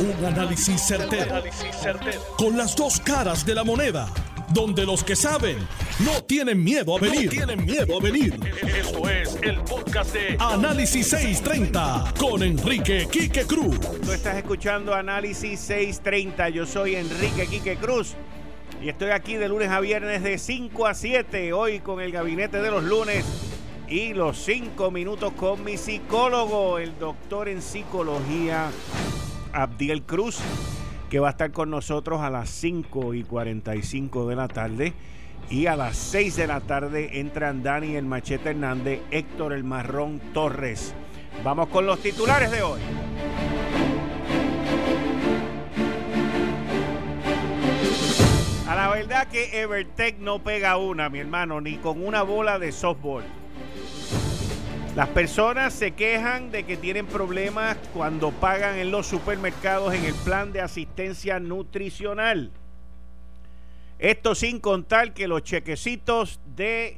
Un análisis certero, Con las dos caras de la moneda. Donde los que saben no tienen miedo a venir. tienen miedo a venir. Esto es el podcast de Análisis 630 con Enrique Quique Cruz. Tú estás escuchando Análisis 630. Yo soy Enrique Quique Cruz. Y estoy aquí de lunes a viernes de 5 a 7. Hoy con el gabinete de los lunes y los 5 minutos con mi psicólogo, el doctor en psicología Abdiel Cruz, que va a estar con nosotros a las 5 y 45 de la tarde. Y a las 6 de la tarde entran Dani el Machete Hernández, Héctor el Marrón Torres. Vamos con los titulares de hoy. A la verdad que Evertech no pega una, mi hermano, ni con una bola de softball. Las personas se quejan de que tienen problemas cuando pagan en los supermercados en el plan de asistencia nutricional. Esto sin contar que los chequecitos de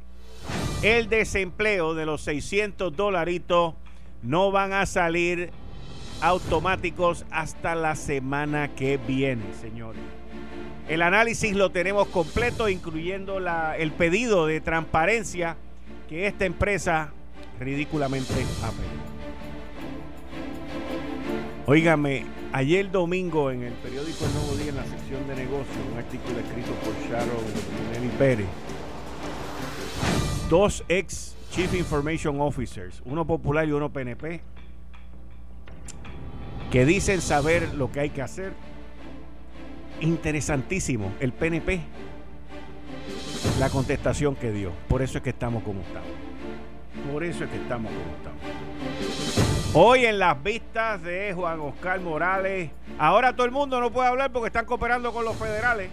el desempleo de los 600 dolaritos no van a salir automáticos hasta la semana que viene, señores. El análisis lo tenemos completo, incluyendo la, el pedido de transparencia que esta empresa ridículamente apelado. Óigame, ayer domingo en el periódico El Nuevo Día, en la sección de negocios, un artículo escrito por Sharon Nelly Pérez, dos ex Chief Information Officers, uno popular y uno PNP, que dicen saber lo que hay que hacer. Interesantísimo, el PNP, la contestación que dio. Por eso es que estamos como estamos. Por eso es que estamos como estamos. Hoy en las vistas de Juan Oscar Morales, ahora todo el mundo no puede hablar porque están cooperando con los federales.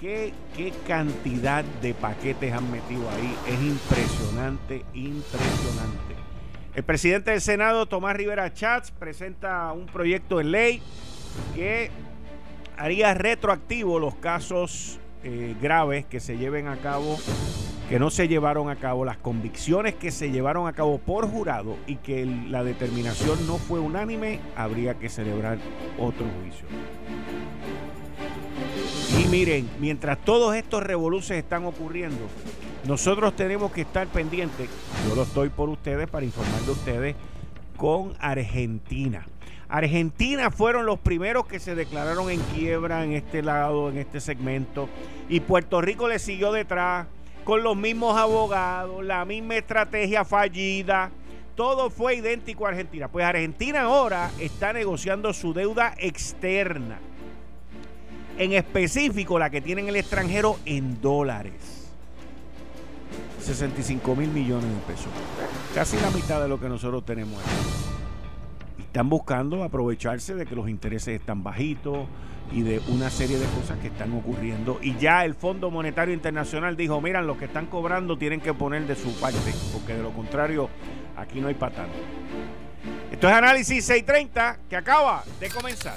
¿Qué, qué cantidad de paquetes han metido ahí? Es impresionante, impresionante. El presidente del Senado, Tomás Rivera Chats, presenta un proyecto de ley que haría retroactivo los casos eh, graves que se lleven a cabo que no se llevaron a cabo, las convicciones que se llevaron a cabo por jurado y que la determinación no fue unánime, habría que celebrar otro juicio. Y miren, mientras todos estos revoluciones están ocurriendo, nosotros tenemos que estar pendientes, yo lo estoy por ustedes para informar de ustedes, con Argentina. Argentina fueron los primeros que se declararon en quiebra en este lado, en este segmento, y Puerto Rico le siguió detrás con los mismos abogados, la misma estrategia fallida. Todo fue idéntico a Argentina. Pues Argentina ahora está negociando su deuda externa. En específico la que tiene en el extranjero en dólares. 65 mil millones de pesos. Casi la mitad de lo que nosotros tenemos aquí. Están buscando aprovecharse de que los intereses están bajitos, y de una serie de cosas que están ocurriendo. Y ya el Fondo Monetario Internacional dijo, miran, los que están cobrando tienen que poner de su parte, porque de lo contrario, aquí no hay patán. Esto es Análisis 630 que acaba de comenzar.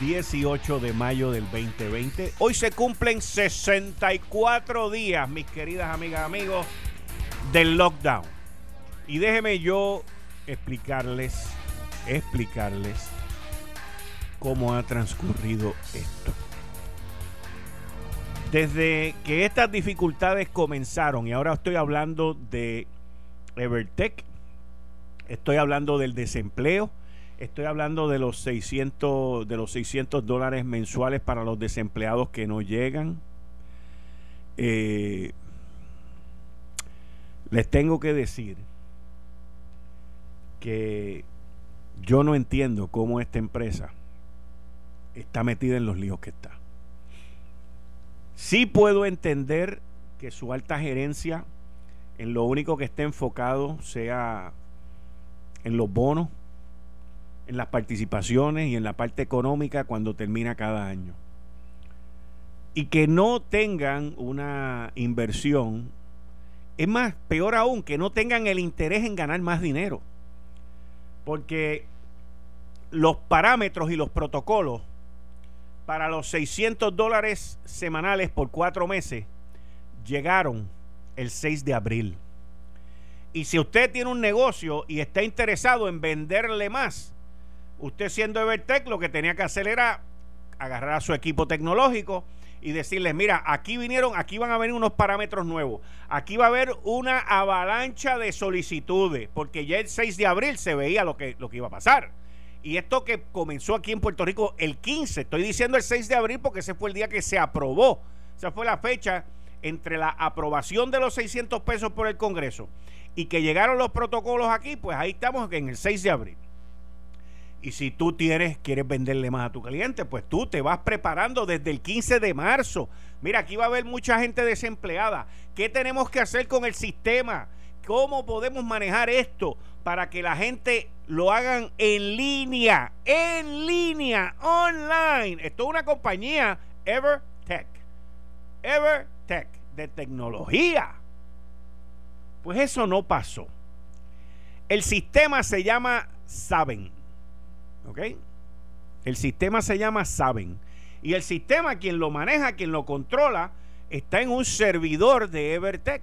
18 de mayo del 2020. Hoy se cumplen 64 días, mis queridas amigas, amigos, del lockdown. Y déjeme yo explicarles, explicarles cómo ha transcurrido esto. Desde que estas dificultades comenzaron, y ahora estoy hablando de Evertech, estoy hablando del desempleo, Estoy hablando de los 600, de los 600 dólares mensuales para los desempleados que no llegan. Eh, les tengo que decir que yo no entiendo cómo esta empresa está metida en los líos que está. Sí puedo entender que su alta gerencia en lo único que esté enfocado sea en los bonos, en las participaciones y en la parte económica cuando termina cada año. Y que no tengan una inversión, es más, peor aún, que no tengan el interés en ganar más dinero. Porque los parámetros y los protocolos para los 600 dólares semanales por cuatro meses llegaron el 6 de abril. Y si usted tiene un negocio y está interesado en venderle más, usted siendo Evertech lo que tenía que hacer era agarrar a su equipo tecnológico y decirles, mira, aquí vinieron, aquí van a venir unos parámetros nuevos, aquí va a haber una avalancha de solicitudes, porque ya el 6 de abril se veía lo que, lo que iba a pasar. Y esto que comenzó aquí en Puerto Rico el 15, estoy diciendo el 6 de abril porque ese fue el día que se aprobó, esa fue la fecha entre la aprobación de los 600 pesos por el Congreso y que llegaron los protocolos aquí, pues ahí estamos en el 6 de abril. Y si tú tienes, quieres venderle más a tu cliente, pues tú te vas preparando desde el 15 de marzo. Mira, aquí va a haber mucha gente desempleada. ¿Qué tenemos que hacer con el sistema? ¿Cómo podemos manejar esto para que la gente lo hagan en línea? En línea, online. Esto es una compañía, EverTech. EverTech, de tecnología. Pues eso no pasó. El sistema se llama Saben. ¿Ok? El sistema se llama Saben. Y el sistema, quien lo maneja, quien lo controla, está en un servidor de Evertech.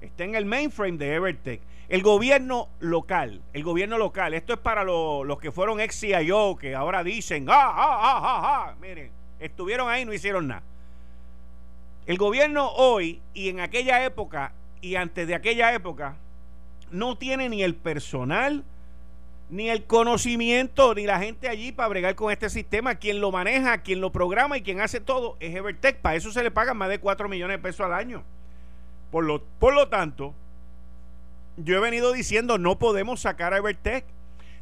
Está en el mainframe de Evertech. El gobierno local, el gobierno local, esto es para los que fueron ex CIO, que ahora dicen, ah, ah, ah, ah, ah, miren, estuvieron ahí y no hicieron nada. El gobierno hoy y en aquella época y antes de aquella época no tiene ni el personal, ni el conocimiento, ni la gente allí para bregar con este sistema. Quien lo maneja, quien lo programa y quien hace todo es Evertech. Para eso se le pagan más de 4 millones de pesos al año. Por lo, por lo tanto, yo he venido diciendo, no podemos sacar a Evertech.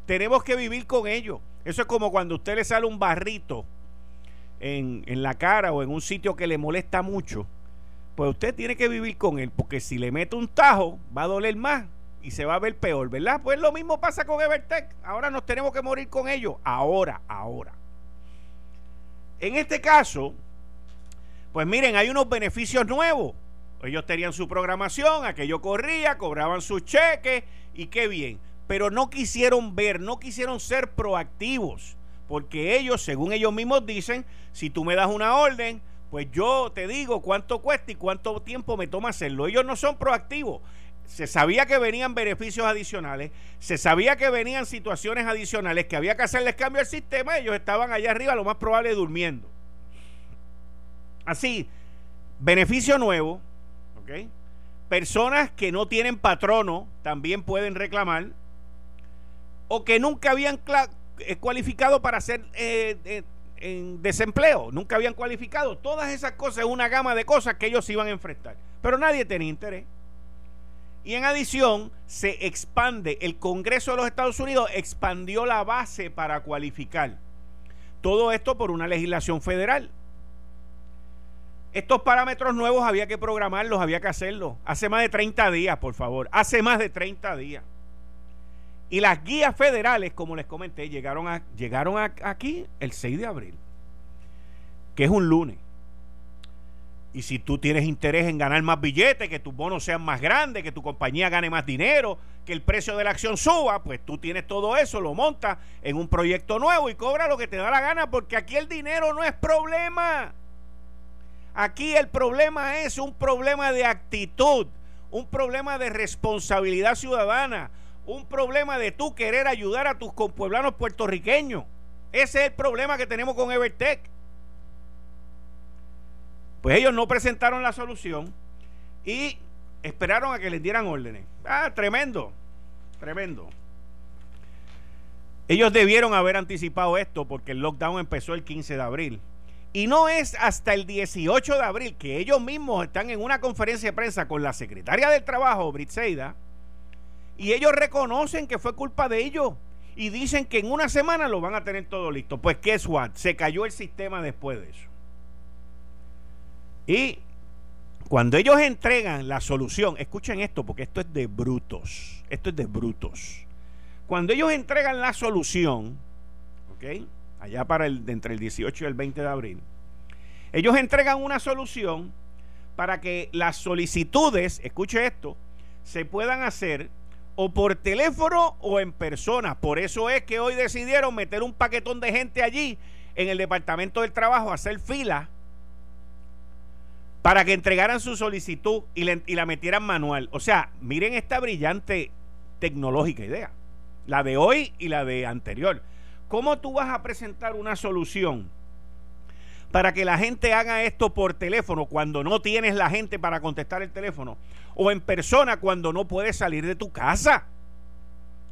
Tenemos que vivir con ello. Eso es como cuando a usted le sale un barrito en, en la cara o en un sitio que le molesta mucho. Pues usted tiene que vivir con él, porque si le mete un tajo, va a doler más y se va a ver peor, ¿verdad? Pues lo mismo pasa con Evertech. Ahora nos tenemos que morir con ellos. Ahora, ahora. En este caso, pues miren, hay unos beneficios nuevos. Ellos tenían su programación, aquello corría, cobraban sus cheques y qué bien. Pero no quisieron ver, no quisieron ser proactivos. Porque ellos, según ellos mismos dicen, si tú me das una orden, pues yo te digo cuánto cuesta y cuánto tiempo me toma hacerlo. Ellos no son proactivos se sabía que venían beneficios adicionales, se sabía que venían situaciones adicionales, que había que hacerles cambio al sistema, ellos estaban allá arriba, lo más probable, durmiendo. Así, beneficio nuevo, ¿ok? Personas que no tienen patrono también pueden reclamar, o que nunca habían eh, cualificado para ser eh, en desempleo, nunca habían cualificado. Todas esas cosas, una gama de cosas que ellos iban a enfrentar. Pero nadie tenía interés. Y en adición, se expande, el Congreso de los Estados Unidos expandió la base para cualificar. Todo esto por una legislación federal. Estos parámetros nuevos había que programarlos, había que hacerlos. Hace más de 30 días, por favor. Hace más de 30 días. Y las guías federales, como les comenté, llegaron, a, llegaron aquí el 6 de abril, que es un lunes. Y si tú tienes interés en ganar más billetes, que tus bonos sean más grandes, que tu compañía gane más dinero, que el precio de la acción suba, pues tú tienes todo eso, lo montas en un proyecto nuevo y cobra lo que te da la gana, porque aquí el dinero no es problema. Aquí el problema es un problema de actitud, un problema de responsabilidad ciudadana, un problema de tú querer ayudar a tus compueblanos puertorriqueños. Ese es el problema que tenemos con Evertech. Pues ellos no presentaron la solución y esperaron a que les dieran órdenes. Ah, tremendo, tremendo. Ellos debieron haber anticipado esto porque el lockdown empezó el 15 de abril. Y no es hasta el 18 de abril que ellos mismos están en una conferencia de prensa con la secretaria del Trabajo, Britseida, y ellos reconocen que fue culpa de ellos y dicen que en una semana lo van a tener todo listo. Pues qué what? Se cayó el sistema después de eso. Y cuando ellos entregan la solución, escuchen esto porque esto es de brutos. Esto es de brutos. Cuando ellos entregan la solución, ¿ok? Allá para el, entre el 18 y el 20 de abril, ellos entregan una solución para que las solicitudes, escuche esto, se puedan hacer o por teléfono o en persona. Por eso es que hoy decidieron meter un paquetón de gente allí en el Departamento del Trabajo a hacer fila para que entregaran su solicitud y, la metieran manual. O sea, miren esta brillante tecnológica idea, la de hoy y la de anterior. ¿Cómo tú vas a presentar una solución? para que la gente haga esto por teléfono cuando no tienes la gente para contestar el teléfono o en persona cuando no puedes salir de tu casa.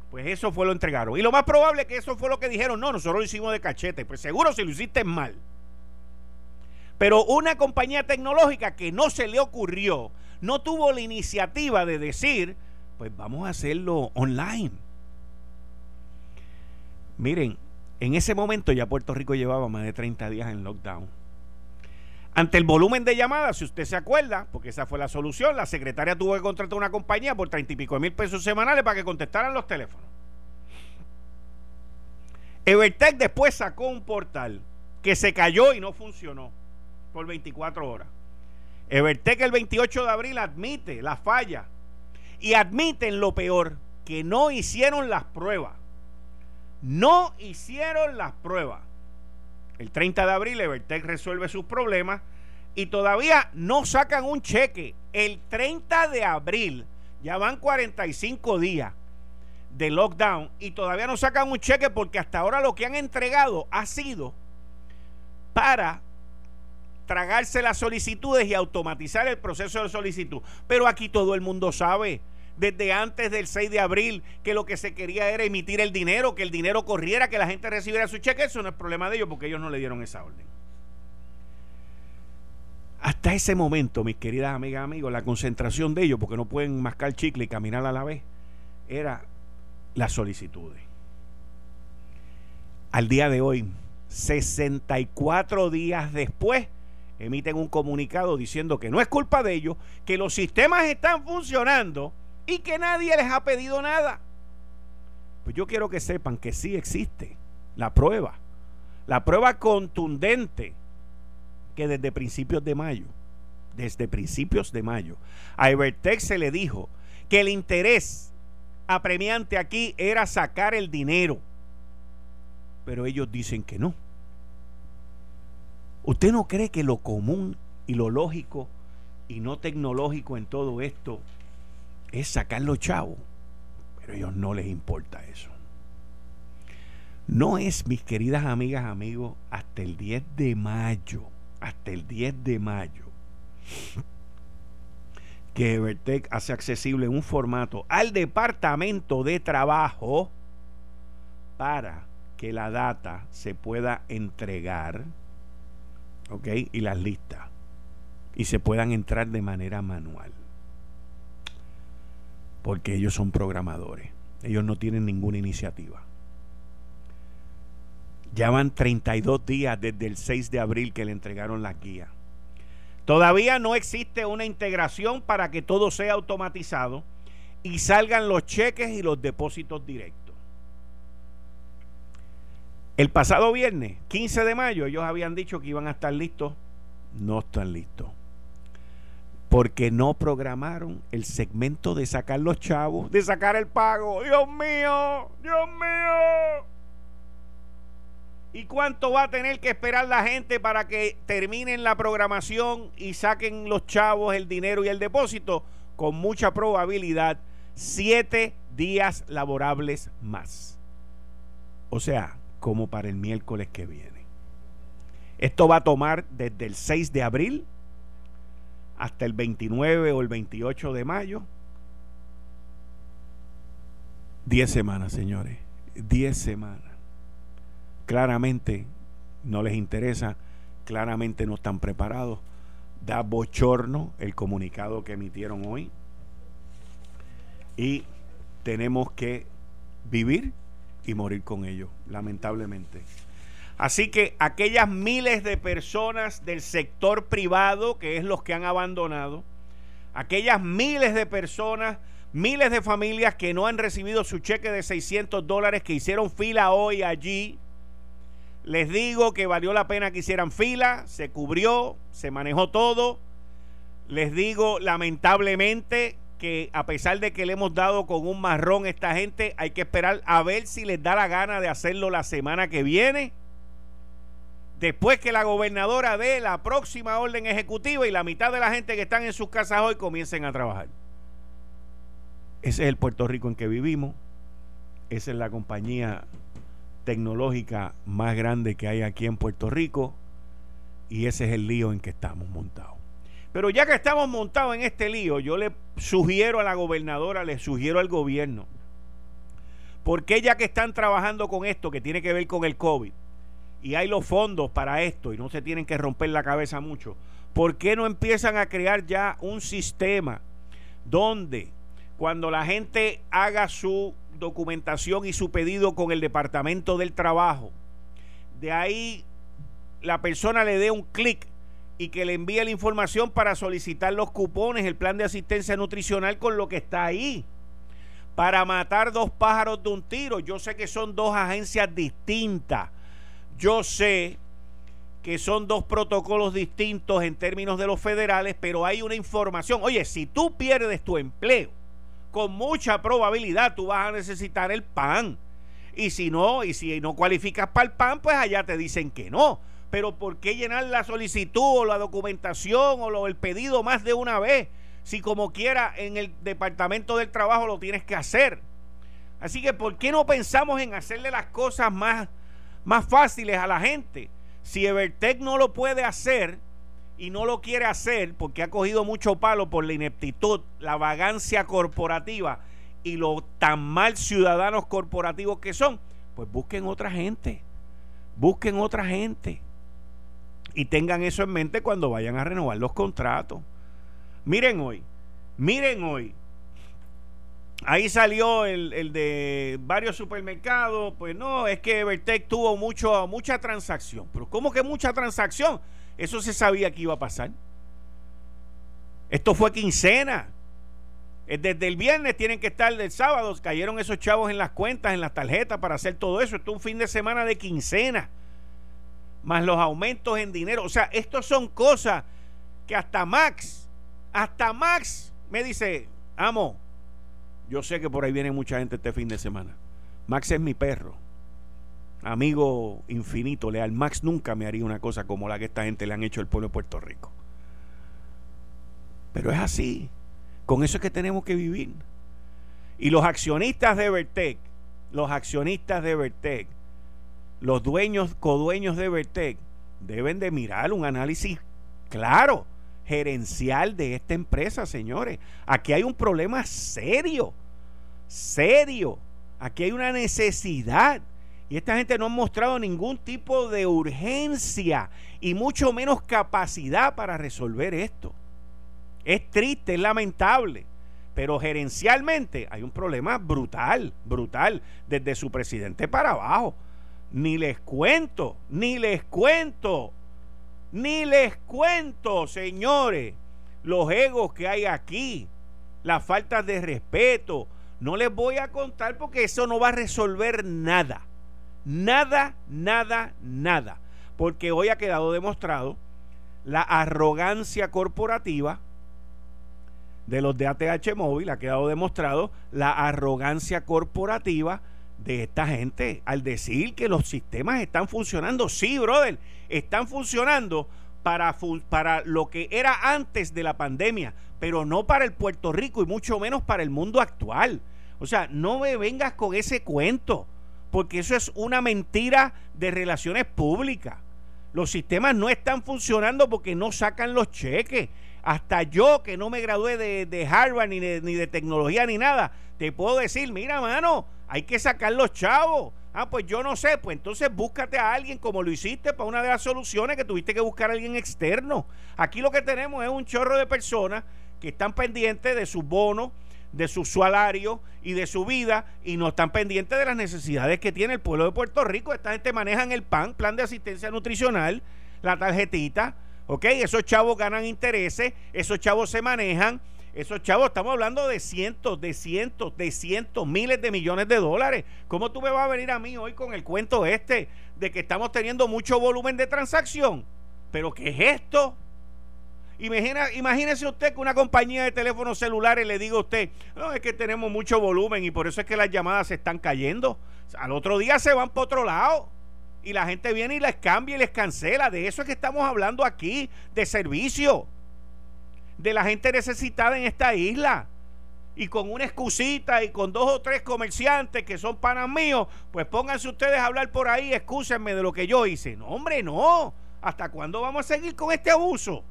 Pues eso fue lo entregaron. Y lo más probable es que eso fue lo que dijeron, no, nosotros lo hicimos de cachete. Pues seguro si lo hiciste mal. Pero una compañía tecnológica que no se le ocurrió, no tuvo la iniciativa de decir, pues vamos a hacerlo online. Miren, en ese momento ya Puerto Rico llevaba más de 30 días en lockdown. Ante el volumen de llamadas, si usted se acuerda, porque esa fue la solución, la secretaria tuvo que contratar una compañía por 30 y pico de mil pesos semanales para que contestaran los teléfonos. Evertech después sacó un portal que se cayó y no funcionó por 24 horas. Evertech el 28 de abril admite la falla y admiten lo peor, que no hicieron las pruebas no hicieron las pruebas. El 30 de abril Evertech resuelve sus problemas y todavía no sacan un cheque. El 30 de abril, ya van 45 días de lockdown y todavía no sacan un cheque porque hasta ahora lo que han entregado ha sido para tragarse las solicitudes y automatizar el proceso de solicitud. Pero aquí todo el mundo sabe desde antes del 6 de abril que lo que se quería era emitir el dinero, que el dinero corriera, que la gente recibiera su cheque. Eso no es problema de ellos porque ellos no le dieron esa orden. Hasta ese momento, mis queridas amigas amigos, la concentración de ellos, porque no pueden mascar chicle y caminar a la vez, era las solicitudes. Al día de hoy, 64 días después, emiten un comunicado diciendo que no es culpa de ellos, que los sistemas están funcionando y que nadie les ha pedido nada. Pues yo quiero que sepan que sí existe la prueba, la prueba contundente que desde principios de mayo, desde principios de mayo, a Evertech se le dijo que el interés apremiante aquí era sacar el dinero, pero ellos dicen que no. ¿Usted no cree que lo común y lo lógico y no tecnológico en todo esto es sacar los chavos. Pero a ellos no les importa eso. No es, mis queridas amigas, amigos, hasta el 10 de mayo, hasta el 10 de mayo, que Evertech hace accesible un formato al departamento de trabajo para que la data se pueda entregar, ¿ok? Y las listas, y se puedan entrar de manera manual porque ellos son programadores. Ellos no tienen ninguna iniciativa. Ya van 32 días desde el 6 de abril que le entregaron las guías. Todavía no existe una integración para que todo sea automatizado y salgan los cheques y los depósitos directos. El pasado viernes, 15 de mayo, ellos habían dicho que iban a estar listos. No están listos porque no programaron el segmento de sacar los chavos, de sacar el pago. Dios mío, Dios mío. ¿Y cuánto va a tener que esperar la gente para que terminen la programación y saquen los chavos, el dinero y el depósito? Con mucha probabilidad, siete días laborables más. O sea, como para el miércoles que viene. Esto va a tomar desde el 6 de abril hasta el 29 o el 28 de mayo. 10 semanas, señores. 10 semanas. Claramente no les interesa, claramente no están preparados. Da bochorno el comunicado que emitieron hoy. Y tenemos que vivir y morir con ellos, lamentablemente. Así que aquellas miles de personas del sector privado, que es los que han abandonado, aquellas miles de personas, miles de familias que no han recibido su cheque de 600 dólares, que hicieron fila hoy allí, les digo que valió la pena que hicieran fila, se cubrió, se manejó todo. Les digo lamentablemente que a pesar de que le hemos dado con un marrón a esta gente, hay que esperar a ver si les da la gana de hacerlo la semana que viene. Después que la gobernadora dé la próxima orden ejecutiva y la mitad de la gente que están en sus casas hoy comiencen a trabajar. Ese es el Puerto Rico en que vivimos. Esa es la compañía tecnológica más grande que hay aquí en Puerto Rico y ese es el lío en que estamos montados. Pero ya que estamos montados en este lío, yo le sugiero a la gobernadora, le sugiero al gobierno, porque ya que están trabajando con esto que tiene que ver con el COVID y hay los fondos para esto y no se tienen que romper la cabeza mucho, ¿por qué no empiezan a crear ya un sistema donde cuando la gente haga su documentación y su pedido con el Departamento del Trabajo. De ahí la persona le dé un clic y que le envíe la información para solicitar los cupones, el plan de asistencia nutricional con lo que está ahí. Para matar dos pájaros de un tiro. Yo sé que son dos agencias distintas. Yo sé que son dos protocolos distintos en términos de los federales, pero hay una información. Oye, si tú pierdes tu empleo, con mucha probabilidad tú vas a necesitar el pan. Y si no, y si no cualificas para el pan, pues allá te dicen que no. Pero ¿por qué llenar la solicitud o la documentación o el pedido más de una vez? Si como quiera en el Departamento del Trabajo lo tienes que hacer. Así que ¿por qué no pensamos en hacerle las cosas más, más fáciles a la gente? Si Evertech no lo puede hacer, y no lo quiere hacer porque ha cogido mucho palo por la ineptitud, la vagancia corporativa y lo tan mal ciudadanos corporativos que son, pues busquen otra gente. Busquen otra gente. Y tengan eso en mente cuando vayan a renovar los contratos. Miren hoy, miren hoy. Ahí salió el, de varios supermercados. Pues no, es que Evertech tuvo mucho, mucha transacción. Pero ¿cómo que mucha transacción? Eso se sabía que iba a pasar. Esto fue quincena. Desde el viernes tienen que estar del sábado. Cayeron esos chavos en las cuentas, en las tarjetas para hacer todo eso. Esto es un fin de semana de quincena. Más los aumentos en dinero. O sea, estos son cosas que hasta Max, hasta Max me dice, amo, yo sé que por ahí viene mucha gente este fin de semana. Max es mi perro amigo infinito, leal, Max nunca me haría una cosa como la que esta gente le han hecho al pueblo de Puerto Rico. Pero es así. Con eso es que tenemos que vivir. Y los accionistas de Vertec, los accionistas de Vertec, los dueños, codueños de Vertec, deben de mirar un análisis claro, gerencial de esta empresa, señores. Aquí hay un problema serio, serio. Aquí hay una necesidad y esta gente no ha mostrado ningún tipo de urgencia y mucho menos capacidad para resolver esto. Es triste, es lamentable, pero gerencialmente hay un problema brutal, brutal, desde su presidente para abajo. Ni les cuento, ni les cuento, ni les cuento, señores, los egos que hay aquí, las faltas de respeto. No les voy a contar porque eso no va a resolver nada. Nada, nada, nada. Porque hoy ha quedado demostrado la arrogancia corporativa de los de ATH Móvil, ha quedado demostrado la arrogancia corporativa de esta gente al decir que los sistemas están funcionando. Sí, brother, están funcionando para, para lo que era antes de la pandemia, pero no para el Puerto Rico y mucho menos para el mundo actual. O sea, no me vengas con ese cuento porque eso es una mentira de relaciones públicas. Los sistemas no están funcionando porque no sacan los cheques. Hasta yo, que no me gradué de, Harvard ni de, ni de tecnología ni nada, te puedo decir, mira, mano, hay que sacar los chavos. Ah, pues yo no sé, pues entonces búscate a alguien como lo hiciste para una de las soluciones que tuviste que buscar a alguien externo. Aquí lo que tenemos es un chorro de personas que están pendientes de sus bonos, de su salario y de su vida y no están pendientes de las necesidades que tiene el pueblo de Puerto Rico. Esta gente maneja el PAN, plan de asistencia nutricional, la tarjetita, ¿ok? Esos chavos ganan intereses, esos chavos se manejan, esos chavos, estamos hablando de cientos, de cientos, de cientos, miles de millones de dólares. ¿Cómo tú me vas a venir a mí hoy con el cuento este de que estamos teniendo mucho volumen de transacción? ¿Pero qué es esto? Imagina, imagínese usted que una compañía de teléfonos celulares le diga a usted, no, es que tenemos mucho volumen y por eso es que las llamadas se están cayendo. Al otro día se van para otro lado y la gente viene y les cambia y les cancela. De eso es que estamos hablando aquí, de servicio, de la gente necesitada en esta isla. Y con una excusita y con dos o tres comerciantes que son panas míos, pues pónganse ustedes a hablar por ahí, excúsenme de lo que yo hice. No, hombre, no. ¿Hasta cuándo vamos a seguir con este abuso?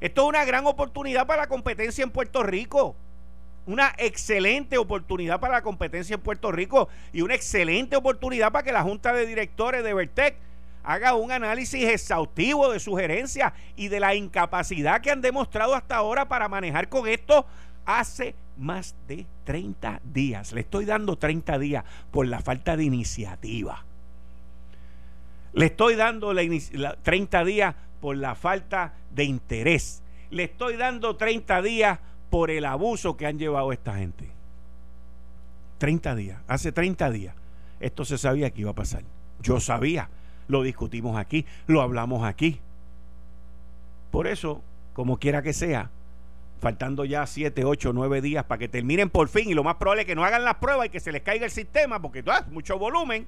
Esto es una gran oportunidad para la competencia en Puerto Rico. Una excelente oportunidad para la competencia en Puerto Rico y una excelente oportunidad para que la Junta de Directores de Vertec haga un análisis exhaustivo de sugerencias y de la incapacidad que han demostrado hasta ahora para manejar con esto hace más de 30 días. Le estoy dando 30 días por la falta de iniciativa. Le estoy dando la, 30 días por la falta de interés. Le estoy dando 30 días por el abuso que han llevado esta gente. 30 días, hace 30 días. Esto se sabía que iba a pasar. Yo sabía, lo discutimos aquí, lo hablamos aquí. Por eso, como quiera que sea, faltando ya 7, 8, 9 días para que terminen por fin y lo más probable es que no hagan las pruebas y que se les caiga el sistema porque ah, mucho volumen,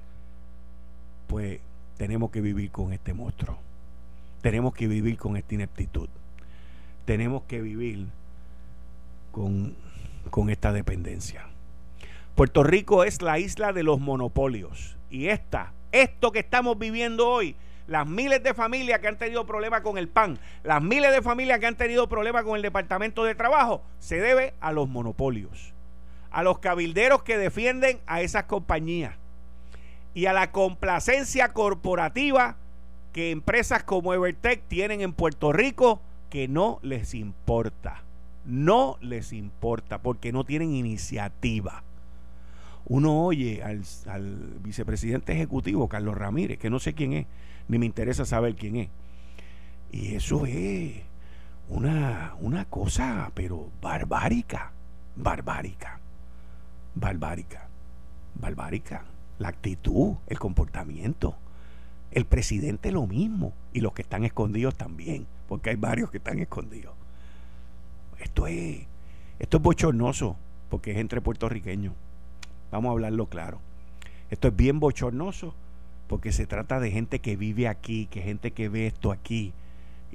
pues tenemos que vivir con este monstruo. Tenemos que vivir con esta ineptitud. Tenemos que vivir con, con esta dependencia. Puerto Rico es la isla de los monopolios. Y esta, esto que estamos viviendo hoy, las miles de familias que han tenido problemas con el PAN, las miles de familias que han tenido problemas con el Departamento de Trabajo, se debe a los monopolios, a los cabilderos que defienden a esas compañías y a la complacencia corporativa que empresas como Evertech tienen en Puerto Rico que no les importa. No les importa porque no tienen iniciativa. Uno oye al, vicepresidente ejecutivo, Carlos Ramírez, que no sé quién es, ni me interesa saber quién es. Y eso es una, una cosa, pero barbárica, barbárica, barbárica, barbárica. La actitud, el comportamiento. El presidente lo mismo y los que están escondidos también, porque hay varios que están escondidos. Esto es, esto es bochornoso, porque es entre puertorriqueños. Vamos a hablarlo claro. Esto es bien bochornoso, porque se trata de gente que vive aquí, que gente que ve esto aquí,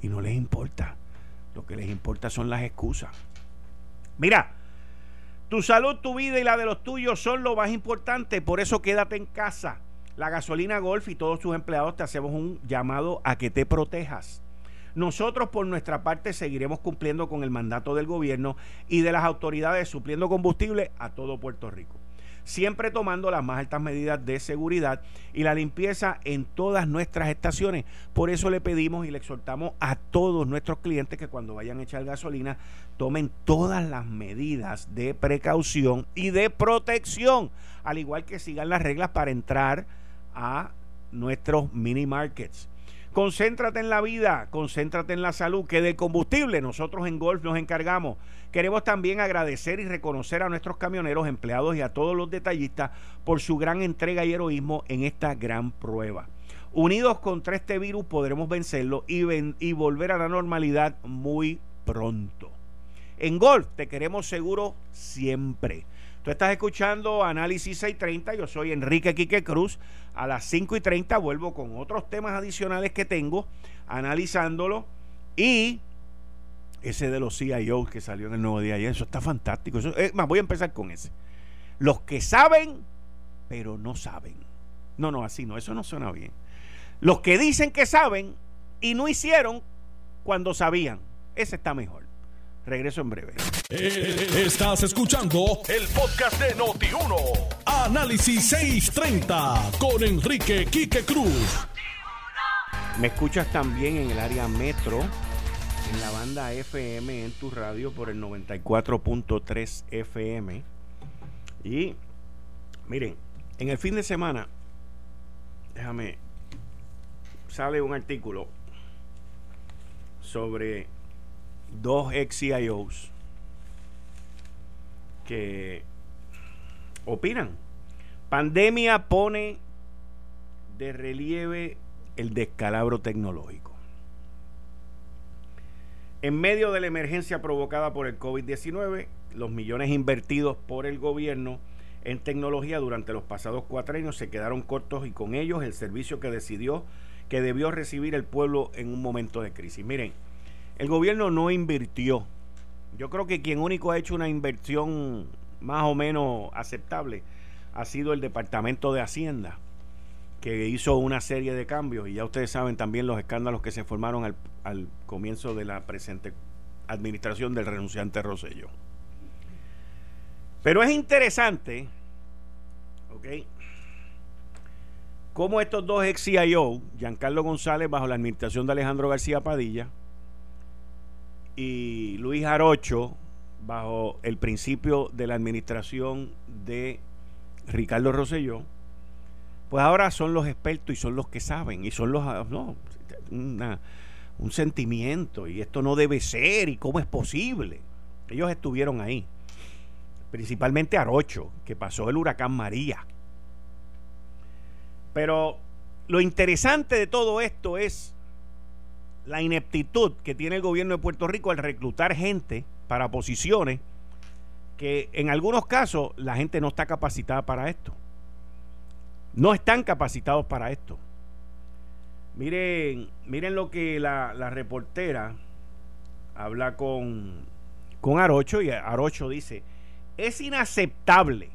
y no les importa. Lo que les importa son las excusas. Mira, tu salud, tu vida y la de los tuyos son lo más importante, por eso quédate en casa. La gasolina Golf y todos sus empleados te hacemos un llamado a que te protejas. Nosotros por nuestra parte seguiremos cumpliendo con el mandato del gobierno y de las autoridades supliendo combustible a todo Puerto Rico. Siempre tomando las más altas medidas de seguridad y la limpieza en todas nuestras estaciones. Por eso le pedimos y le exhortamos a todos nuestros clientes que cuando vayan a echar gasolina tomen todas las medidas de precaución y de protección, al igual que sigan las reglas para entrar a nuestros mini markets. Concéntrate en la vida, concéntrate en la salud, que del combustible nosotros en Golf nos encargamos. Queremos también agradecer y reconocer a nuestros camioneros, empleados y a todos los detallistas por su gran entrega y heroísmo en esta gran prueba. Unidos contra este virus podremos vencerlo y, y volver a la normalidad muy pronto. En Golf te queremos seguro siempre. Tú estás escuchando Análisis 630, yo soy Enrique Quique Cruz. A las 5 y 30 vuelvo con otros temas adicionales que tengo, analizándolo. Y ese de los CIOs que salió en el nuevo día y eso está fantástico. Más, voy a empezar con ese. Los que saben, pero no saben. No, no, así no, eso no suena bien. Los que dicen que saben y no hicieron cuando sabían. Ese está mejor. Regreso en breve. Eh, estás escuchando el podcast de Noti1. Análisis 630 con Enrique Quique Cruz. Me escuchas también en el área metro en la banda FM en tu radio por el 94.3 FM. Y miren, en el fin de semana, déjame, sale un artículo sobre dos ex CIOs que opinan. Pandemia pone de relieve el descalabro tecnológico. En medio de la emergencia provocada por el COVID-19, los millones invertidos por el gobierno en tecnología durante los pasados cuatro años se quedaron cortos y con ellos el servicio que decidió que debió recibir el pueblo en un momento de crisis. Miren, el gobierno no invirtió. Yo creo que quien único ha hecho una inversión más o menos aceptable ha sido el Departamento de Hacienda, que hizo una serie de cambios y ya ustedes saben también los escándalos que se formaron al, comienzo de la presente administración del renunciante Rosello. Pero es interesante, ¿ok? Cómo estos dos ex CIO, Giancarlo González bajo la administración de Alejandro García Padilla y Luis Arocho bajo el principio de la administración de Ricardo Rosselló, pues ahora son los expertos y son los que saben y son los no, un sentimiento y esto no debe ser y cómo es posible. Ellos estuvieron ahí principalmente Arocho, que pasó el huracán María. Pero lo interesante de todo esto es la ineptitud que tiene el gobierno de Puerto Rico al reclutar gente para posiciones que en algunos casos la gente no está capacitada para esto. No están capacitados para esto. Miren, miren lo que la, reportera habla con, con Arocho y Arocho dice, es inaceptable.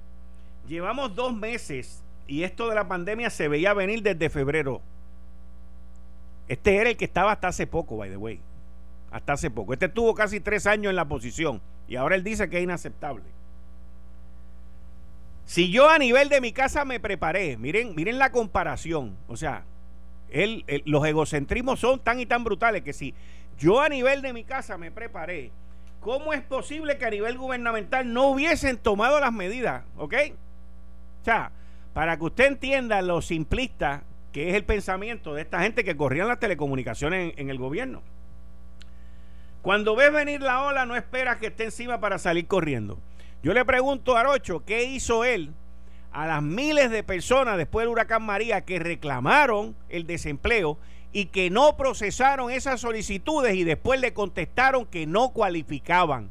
Llevamos dos meses y esto de la pandemia se veía venir desde febrero. Este era el que estaba hasta hace poco, by the way. Hasta hace poco. Este tuvo casi tres años en la posición y ahora él dice que es inaceptable. Si yo a nivel de mi casa me preparé, miren, miren la comparación. O sea, los egocentrismos son tan y tan brutales que si yo a nivel de mi casa me preparé ¿Cómo es posible que a nivel gubernamental no hubiesen tomado las medidas? ¿Ok? O sea, para que usted entienda lo simplista que es el pensamiento de esta gente que corrían las telecomunicaciones en, el gobierno. Cuando ves venir la ola, no esperas que esté encima para salir corriendo. Yo le pregunto a Arocho, ¿qué hizo él a las miles de personas después del huracán María que reclamaron el desempleo y que no procesaron esas solicitudes y después le contestaron que no cualificaban.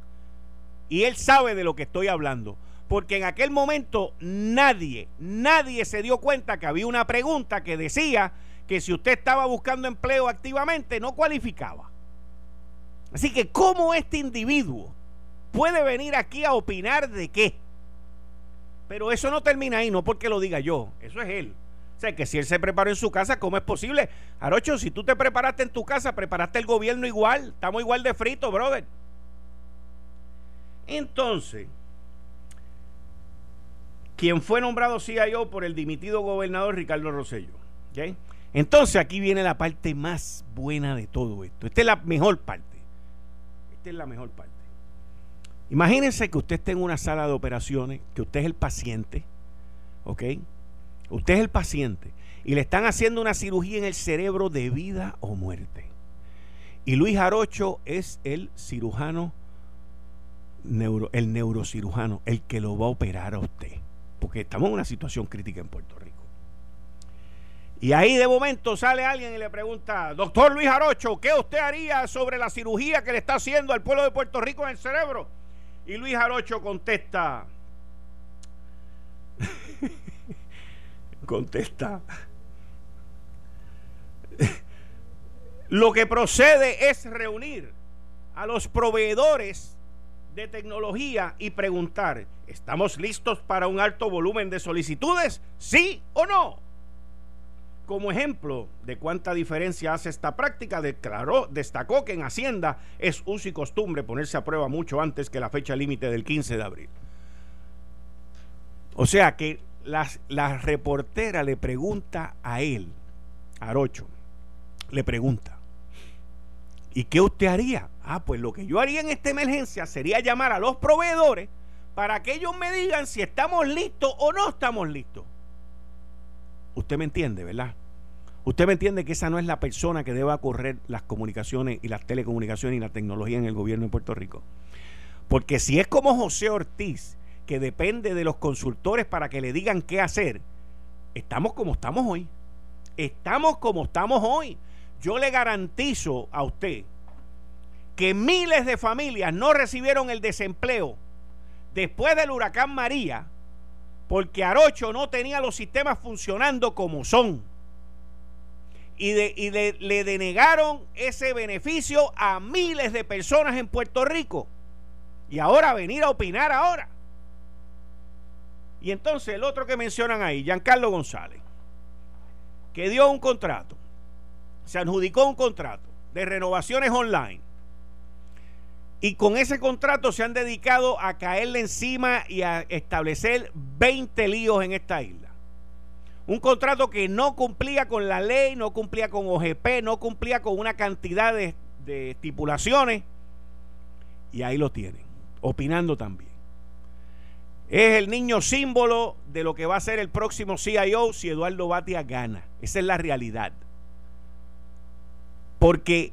Y él sabe de lo que estoy hablando. Porque en aquel momento nadie, nadie se dio cuenta que había una pregunta que decía que si usted estaba buscando empleo activamente no cualificaba. Así que, ¿cómo este individuo puede venir aquí a opinar de qué? Pero eso no termina ahí, no porque lo diga yo, eso es él sea, que si él se preparó en su casa, ¿cómo es posible? Arocho, si tú te preparaste en tu casa, preparaste el gobierno igual. Estamos igual de frito, brother. Entonces, quien fue nombrado CIO por el dimitido gobernador Ricardo Rosello. Entonces aquí viene la parte más buena de todo esto. Esta es la mejor parte. Esta es la mejor parte. Imagínense que usted esté en una sala de operaciones, que usted es el paciente, ¿ok? Usted es el paciente y le están haciendo una cirugía en el cerebro de vida o muerte. Y Luis Jarocho es el cirujano, el neurocirujano, el que lo va a operar a usted. Porque estamos en una situación crítica en Puerto Rico. Y ahí de momento sale alguien y le pregunta, doctor Luis Jarocho, ¿qué usted haría sobre la cirugía que le está haciendo al pueblo de Puerto Rico en el cerebro? Y Luis Jarocho contesta, contesta. Lo que procede es reunir a los proveedores de tecnología y preguntar, ¿estamos listos para un alto volumen de solicitudes? ¿Sí o no? Como ejemplo de cuánta diferencia hace esta práctica, declaró, destacó que en Hacienda es uso y costumbre ponerse a prueba mucho antes que la fecha límite del 15 de abril. O sea que la, reportera le pregunta a él, Arocho, le pregunta, ¿Y qué usted haría? Ah, pues lo que yo haría en esta emergencia sería llamar a los proveedores para que ellos me digan si estamos listos o no estamos listos. Usted me entiende, ¿verdad? Usted me entiende que esa no es la persona que deba correr las comunicaciones y las telecomunicaciones y la tecnología en el gobierno de Puerto Rico. Porque si es como José Ortiz, que depende de los consultores para que le digan qué hacer, estamos como estamos hoy. Estamos como estamos hoy. Yo le garantizo a usted que miles de familias no recibieron el desempleo después del huracán María porque Arocho no tenía los sistemas funcionando como son. Y, le denegaron ese beneficio a miles de personas en Puerto Rico. Y ahora venir a opinar ahora. Y entonces el otro que mencionan ahí, Giancarlo González, que dio un contrato, se adjudicó un contrato de renovaciones online y con ese contrato se han dedicado a caerle encima y a establecer 20 líos en esta isla. Un contrato que no cumplía con la ley, no cumplía con OGP, no cumplía con una cantidad de, estipulaciones. Y ahí lo tienen, opinando también. Es el niño símbolo de lo que va a ser el próximo CIO si Eduardo Batia gana. Esa es la realidad. Porque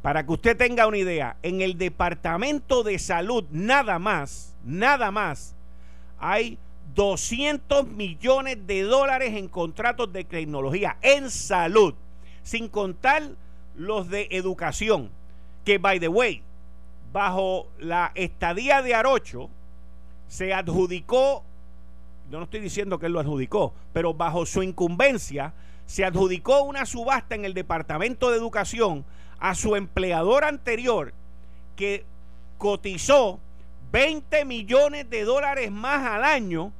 para que usted tenga una idea, en el Departamento de Salud nada más, nada más, hay 200 millones de dólares en contratos de tecnología en salud, sin contar los de educación, que by the way, bajo la estadía de Arocho, se adjudicó, yo no estoy diciendo que él lo adjudicó, pero bajo su incumbencia, se adjudicó una subasta en el Departamento de Educación a su empleador anterior que cotizó 20 millones de dólares más al año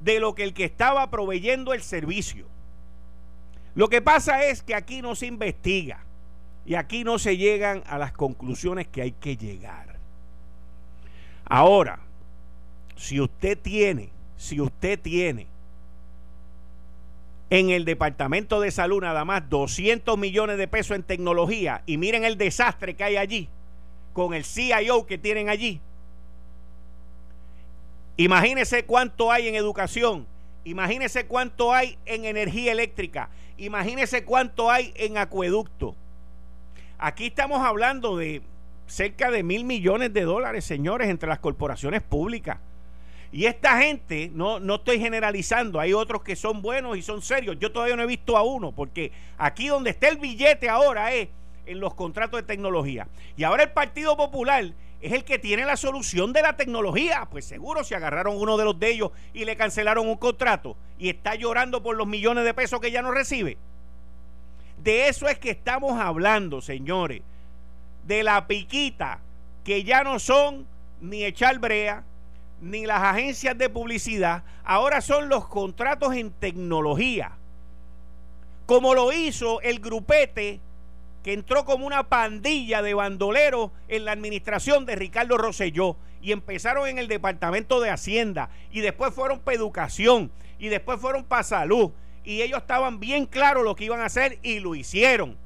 de lo que el que estaba proveyendo el servicio. Lo que pasa es que aquí no se investiga y aquí no se llegan a las conclusiones que hay que llegar. Ahora, si usted tiene, si usted tiene en el Departamento de Salud nada más 200 millones de pesos en tecnología y miren el desastre que hay allí con el CIO que tienen allí. Imagínese cuánto hay en educación, imagínese cuánto hay en energía eléctrica, imagínese cuánto hay en acueducto. Aquí estamos hablando de cerca de mil millones de dólares, señores, entre las corporaciones públicas. Y esta gente, no, no estoy generalizando, hay otros que son buenos y son serios. Yo todavía no he visto a uno, porque aquí donde está el billete ahora es en los contratos de tecnología. Y ahora el Partido Popular es el que tiene la solución de la tecnología. Pues seguro se agarraron uno de los de ellos y le cancelaron un contrato y está llorando por los millones de pesos que ya no recibe. De eso es que estamos hablando, señores. De la piquita, que ya no son ni echar brea, ni las agencias de publicidad, ahora son los contratos en tecnología. Como lo hizo el grupete que entró como una pandilla de bandoleros en la administración de Ricardo Rosselló y empezaron en el Departamento de Hacienda y después fueron para Educación y después fueron para Salud y ellos estaban bien claros lo que iban a hacer y lo hicieron.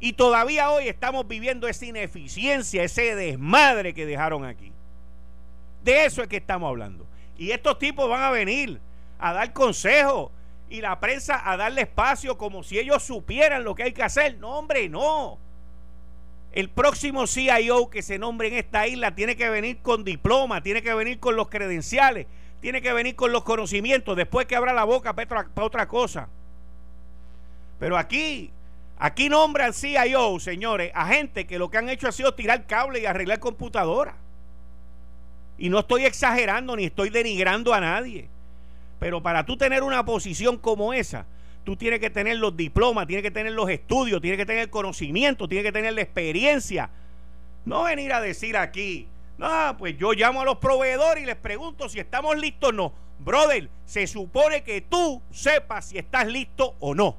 Y todavía hoy estamos viviendo esa ineficiencia, ese desmadre que dejaron aquí. De eso es que estamos hablando. Y estos tipos van a venir a dar consejos y la prensa a darle espacio como si ellos supieran lo que hay que hacer. No, hombre, no. El próximo CIO que se nombre en esta isla tiene que venir con diploma, tiene que venir con los credenciales, tiene que venir con los conocimientos, después que abra la boca para otra, cosa. Pero aquí, aquí nombran CIO, señores, a gente que lo que han hecho ha sido tirar cable y arreglar computadoras. Y no estoy exagerando ni estoy denigrando a nadie. Pero para tú tener una posición como esa, tú tienes que tener los diplomas, tienes que tener los estudios, tienes que tener conocimiento, tienes que tener la experiencia. No venir a decir aquí, no, pues yo llamo a los proveedores y les pregunto si estamos listos o no. Brother, se supone que tú sepas si estás listo o no.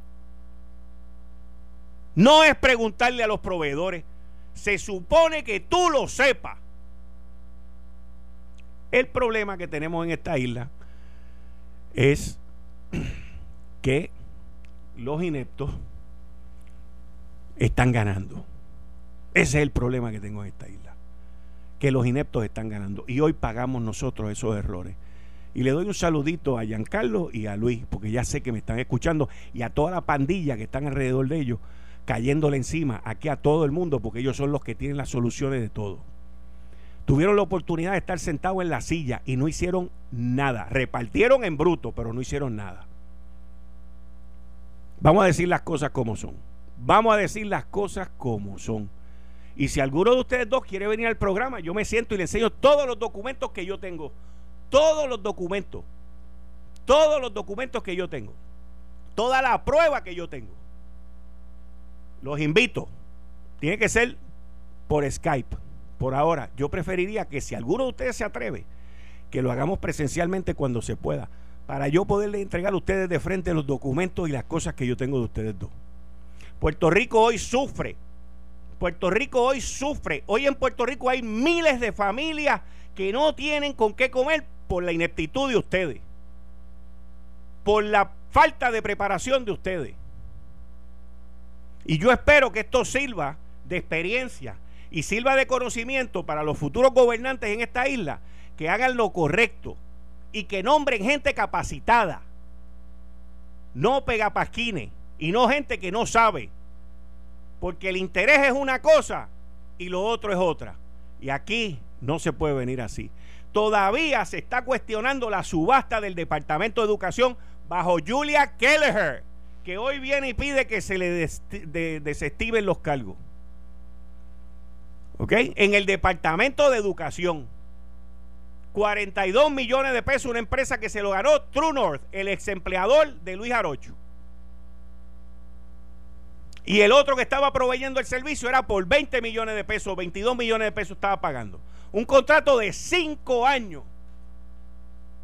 No es preguntarle a los proveedores. Se supone que tú lo sepas. El problema que tenemos en esta isla es que los ineptos están ganando. Ese es el problema que tengo en esta isla. Que los ineptos están ganando. Y hoy pagamos nosotros esos errores. Y le doy un saludito a Giancarlo y a Luis, porque ya sé que me están escuchando, y a toda la pandilla que están alrededor de ellos, cayéndole encima aquí a todo el mundo, porque ellos son los que tienen las soluciones de todo. Tuvieron la oportunidad de estar sentados en la silla y no hicieron nada. Repartieron en bruto, pero no hicieron nada. Vamos a decir las cosas como son. Vamos a decir las cosas como son. Y si alguno de ustedes dos quiere venir al programa, yo me siento y le enseño todos los documentos que yo tengo. Todos los documentos. Todos los documentos que yo tengo. Toda la prueba que yo tengo. Los invito. Tiene que ser por Skype. Por ahora, yo preferiría que si alguno de ustedes se atreve, que lo hagamos presencialmente cuando se pueda, para yo poderle entregar a ustedes de frente los documentos y las cosas que yo tengo de ustedes dos. Puerto Rico hoy sufre. Puerto Rico hoy sufre. Hoy en Puerto Rico hay miles de familias que no tienen con qué comer por la ineptitud de ustedes. Por la falta de preparación de ustedes. Y yo espero que esto sirva de experiencia y sirva de conocimiento para los futuros gobernantes en esta isla que hagan lo correcto y que nombren gente capacitada, no pegapasquines y no gente que no sabe, porque el interés es una cosa y lo otro es otra. Y aquí no se puede venir así. Todavía se está cuestionando la subasta del Departamento de Educación bajo Julia Kelleher, que hoy viene y pide que se le desestimen los cargos. ¿Ok? En el Departamento de Educación. 42 millones de pesos, una empresa que se lo ganó True North, el ex empleador de Luis Arocho. Y el otro que estaba proveyendo el servicio era por 20 millones de pesos, 22 millones de pesos estaba pagando. Un contrato de 5 años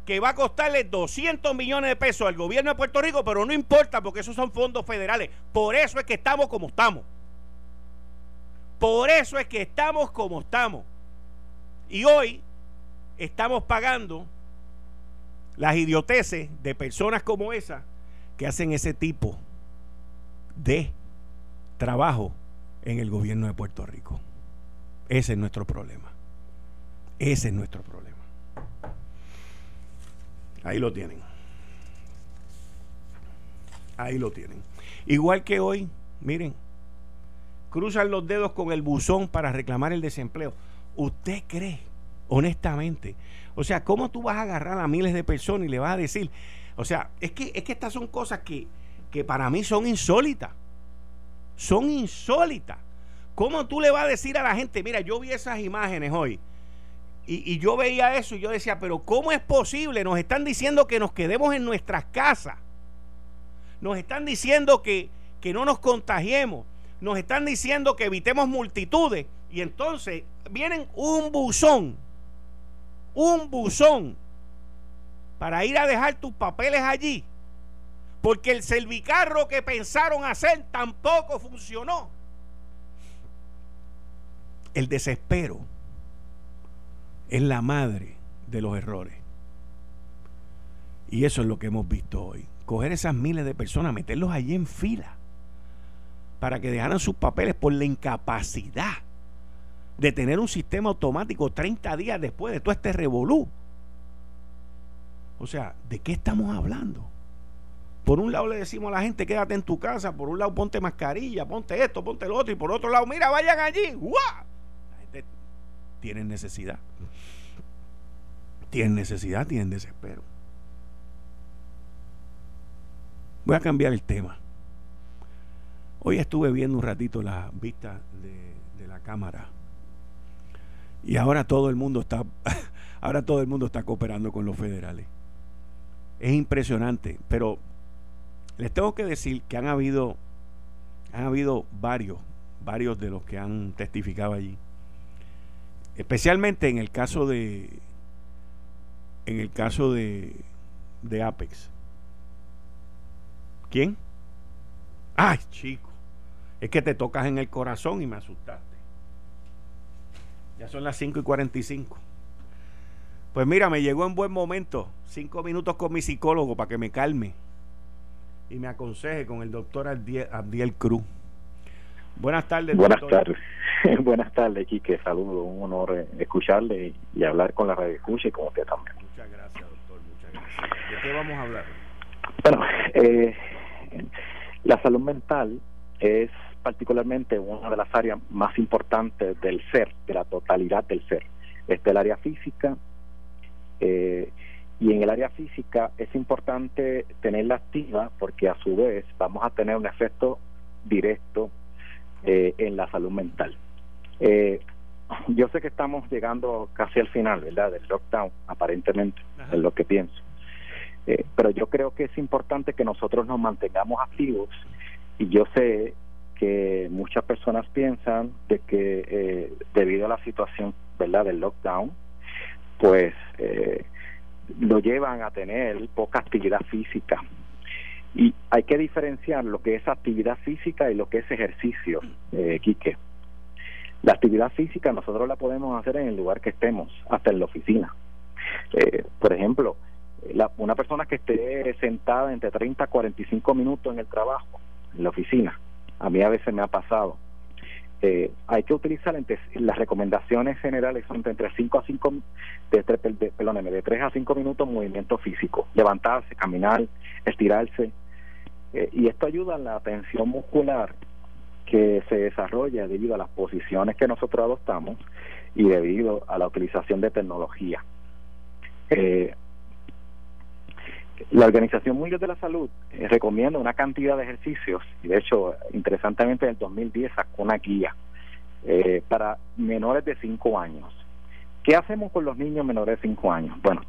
que va a costarle 200 millones de pesos al gobierno de Puerto Rico, pero no importa porque esos son fondos federales. Por eso es que estamos como estamos. Por eso es que estamos como estamos. Y hoy estamos pagando las idioteces de personas como esa que hacen ese tipo de trabajo en el gobierno de Puerto Rico. Ese es nuestro problema. Ese es nuestro problema. Ahí lo tienen. Ahí lo tienen. Igual que hoy, miren, cruzan los dedos con el buzón para reclamar el desempleo. ¿Usted cree, honestamente? O sea, ¿cómo tú vas a agarrar a miles de personas y le vas a decir? O sea, es que, es que estas son cosas que, que para mí son insólitas. Son insólitas. ¿Cómo tú le vas a decir a la gente, mira, yo vi esas imágenes hoy y, y, yo veía eso y yo decía, pero ¿cómo es posible? Nos están diciendo que nos quedemos en nuestras casas. Nos están diciendo que, que no nos contagiemos nos están diciendo que evitemos multitudes y entonces vienen un buzón, un buzón para ir a dejar tus papeles allí. Porque el servicarro que pensaron hacer tampoco funcionó. El desespero es la madre de los errores. Y eso es lo que hemos visto hoy. Coger esas miles de personas, meterlos allí en fila para que dejaran sus papeles por la incapacidad de tener un sistema automático 30 días después de todo este revolú. O sea, ¿de qué estamos hablando? Por un lado le decimos a la gente, quédate en tu casa, por un lado ponte mascarilla, ponte esto, ponte lo otro, y por otro lado, mira, vayan allí. La gente tiene necesidad. Tienen necesidad, tienen desespero. Voy a cambiar el tema. Hoy estuve viendo un ratito las vistas de, la cámara y ahora todo el mundo está ahora todo el mundo está cooperando con los federales. Es impresionante, pero les tengo que decir que han habido han habido varios varios de los que han testificado allí. Especialmente en el caso de en el caso de de Apex. ¿Quién? Ay, chico. Es que te tocas en el corazón y me asustaste. Ya son las 5 y 45. Pues mira, me llegó en buen momento. Cinco minutos con mi psicólogo para que me calme y me aconseje con el doctor Abdiel, Cruz. Buenas tardes, Buenas tardes. Buenas tardes, Quique. Saludos. Un honor escucharle y hablar con la radio escucha y con usted también. Muchas gracias, doctor. Muchas gracias. ¿De qué vamos a hablar? Bueno, eh, la salud mental es particularmente una de las áreas más importantes del ser, de la totalidad del ser. Este el área física, eh, y en el área física es importante tenerla activa porque a su vez vamos a tener un efecto directo eh, en la salud mental. Eh, yo sé que estamos llegando casi al final, ¿verdad? Del lockdown, aparentemente, es lo que pienso. Eh, pero yo creo que es importante que nosotros nos mantengamos activos y yo sé que muchas personas piensan de que eh, debido a la situación, ¿verdad? Del lockdown, pues eh, lo llevan a tener poca actividad física. Y hay que diferenciar lo que es actividad física y lo que es ejercicio, eh, Quique. La actividad física nosotros la podemos hacer en el lugar que estemos, hasta en la oficina. Eh, por ejemplo, la, una persona que esté sentada entre 30 a 45 minutos en el trabajo, en la oficina, a mí a veces me ha pasado, eh, hay que utilizar entre, las recomendaciones generales son de entre 5 a 5 de, de, perdóneme, de 3 a 5 minutos movimiento físico. Levantarse, caminar, estirarse. Eh, y esto ayuda a la tensión muscular que se desarrolla debido a las posiciones que nosotros adoptamos y debido a la utilización de tecnología. Eh, la Organización Mundial de la Salud eh, recomienda una cantidad de ejercicios y de hecho, interesantemente, en el 2010 sacó una guía eh, para menores de 5 años. ¿Qué hacemos con los niños menores de 5 años? Bueno,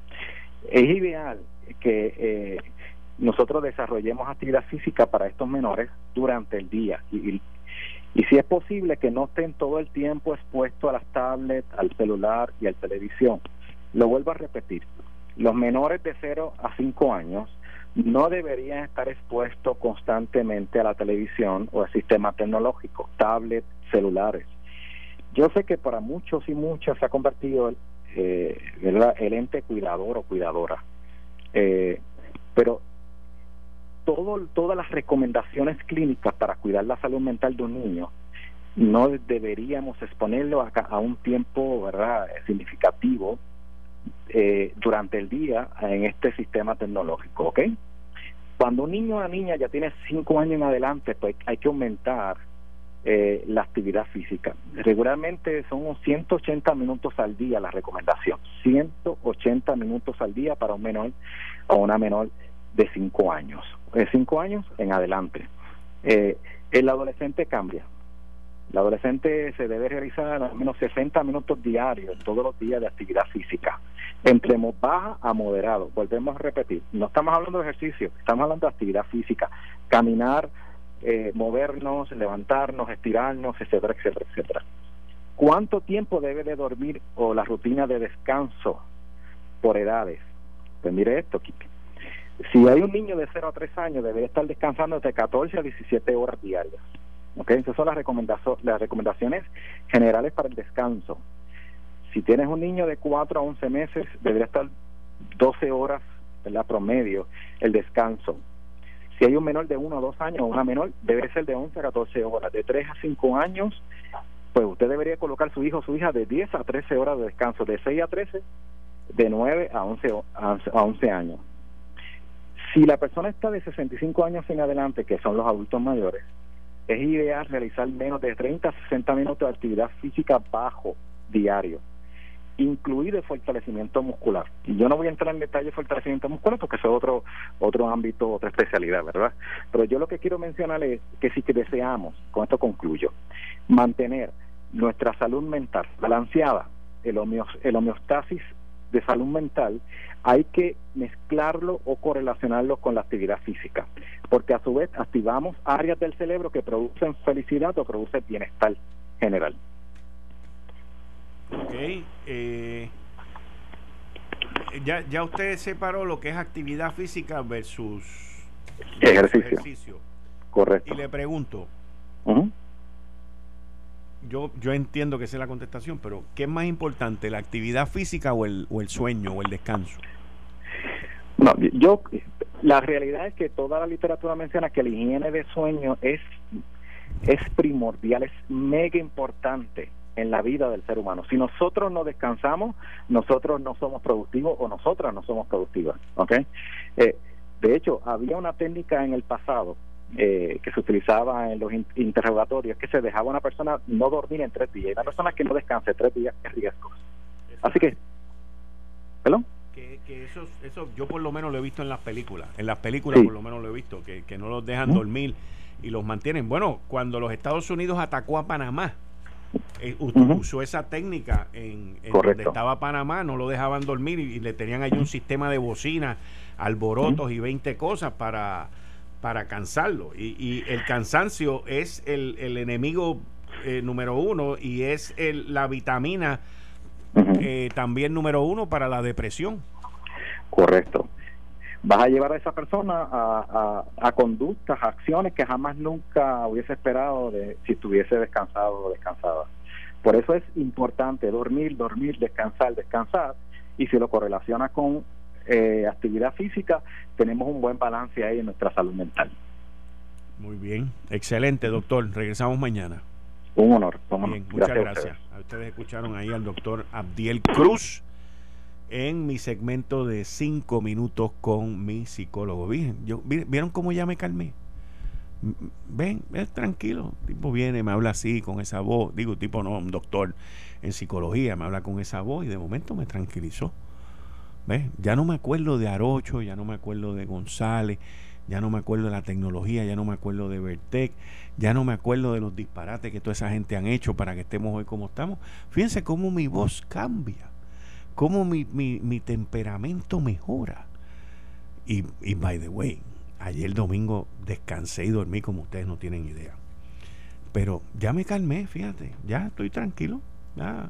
es ideal que eh, nosotros desarrollemos actividad física para estos menores durante el día y, y si es posible que no estén todo el tiempo expuestos a las tablets, al celular y a la televisión. Lo vuelvo a repetir, los menores de 0 a 5 años no deberían estar expuestos constantemente a la televisión o al sistema tecnológico, tablets, celulares. Yo sé que para muchos y muchas se ha convertido eh, el ente cuidador o cuidadora, eh, pero todo, todas las recomendaciones clínicas para cuidar la salud mental de un niño no deberíamos exponerlo a, a un tiempo verdad significativo eh, durante el día en este sistema tecnológico, ¿ok? Cuando un niño o niña ya tiene cinco años en adelante, pues hay que aumentar eh, la actividad física. Regularmente son unos 180 minutos al día la recomendación, 180 minutos al día para un menor o una menor de cinco años, de cinco años en adelante. Eh, el adolescente cambia, el adolescente se debe realizar al menos 60 minutos diarios, todos los días de actividad física, entre baja a moderado. Volvemos a repetir, no estamos hablando de ejercicio, estamos hablando de actividad física, caminar, eh, movernos, levantarnos, estirarnos, etcétera, etcétera, etcétera. ¿Cuánto tiempo debe de dormir o la rutina de descanso por edades? Pues mire esto, Kike. Si hay un niño de 0 a 3 años, debe estar descansando de 14 a 17 horas diarias. ¿Okay? Esas son las, las recomendaciones generales para el descanso. Si tienes un niño de 4 a 11 meses, debería estar 12 horas, la promedio, el descanso. Si hay un menor de 1 a 2 años o una menor, debe ser de 11 a 14 horas. De 3 a 5 años, pues usted debería colocar su hijo o su hija de 10 a 13 horas de descanso. De 6 a 13, de 9 a 11, a 11 años. Si la persona está de 65 años en adelante, que son los adultos mayores, es ideal realizar menos de 30 a 60 minutos de actividad física bajo diario, incluido el fortalecimiento muscular. Y yo no voy a entrar en detalle de fortalecimiento muscular porque eso es otro, otro ámbito, otra especialidad, ¿verdad? Pero yo lo que quiero mencionar es que si deseamos, con esto concluyo, mantener nuestra salud mental balanceada, el homeostasis de salud mental, hay que mezclarlo o correlacionarlo con la actividad física, porque a su vez activamos áreas del cerebro que producen felicidad o producen bienestar general. Ok, eh, ya, ya usted separó lo que es actividad física versus ejercicio. Correcto. Y le pregunto, yo, yo entiendo que esa es la contestación, pero ¿qué es más importante, la actividad física o el, o el sueño o el descanso? No, yo, la realidad es que toda la literatura menciona que la higiene de sueño es es primordial, es mega importante en la vida del ser humano. Si nosotros no descansamos, nosotros no somos productivos o nosotras no somos productivas. ¿ok? Eh, de hecho, había una técnica en el pasado eh, que se utilizaba en los interrogatorios que se dejaba a una persona no dormir en tres días. Y una persona que no descanse tres días es riesgo. Así que, ¿perdón? Que, eso, eso yo por lo menos lo he visto en las películas. En las películas por lo menos lo he visto, que, que no los dejan dormir y los mantienen. Bueno, cuando los Estados Unidos atacó a Panamá, eh, usó esa técnica en, donde estaba Panamá, no lo dejaban dormir y, le tenían ahí un sistema de bocina, alborotos y 20 cosas para, para cansarlo. Y, el cansancio es el, enemigo eh, número uno y es el, la vitamina eh, también número uno para la depresión. Correcto vas a llevar a esa persona a, a, conductas, a acciones que jamás nunca hubiese esperado de si estuviese descansado o descansada. Por eso es importante dormir, dormir, descansar, descansar. Y si lo correlaciona con eh, actividad física, tenemos un buen balance ahí en nuestra salud mental. Muy bien, excelente doctor. Regresamos mañana. Un honor. muchas gracias. A ustedes escucharon ahí al doctor Abdiel Cruz en mi segmento de cinco minutos con mi psicólogo. ¿Vieron cómo ya me calmé? Ven, es tranquilo. El tipo viene, me habla así, con esa voz. Digo, tipo no, un doctor en psicología, me habla con esa voz y de momento me tranquilizó. ¿Ves? Ya no me acuerdo de Arocho, ya no me acuerdo de González, ya no me acuerdo de la tecnología, ya no me acuerdo de Vertec, ya no me acuerdo de los disparates que toda esa gente han hecho para que estemos hoy como estamos. Fíjense cómo mi voz cambia cómo mi, mi, temperamento mejora. Y, y, by the way, ayer domingo descansé y dormí como ustedes no tienen idea. Pero ya me calmé, fíjate, ya estoy tranquilo, ya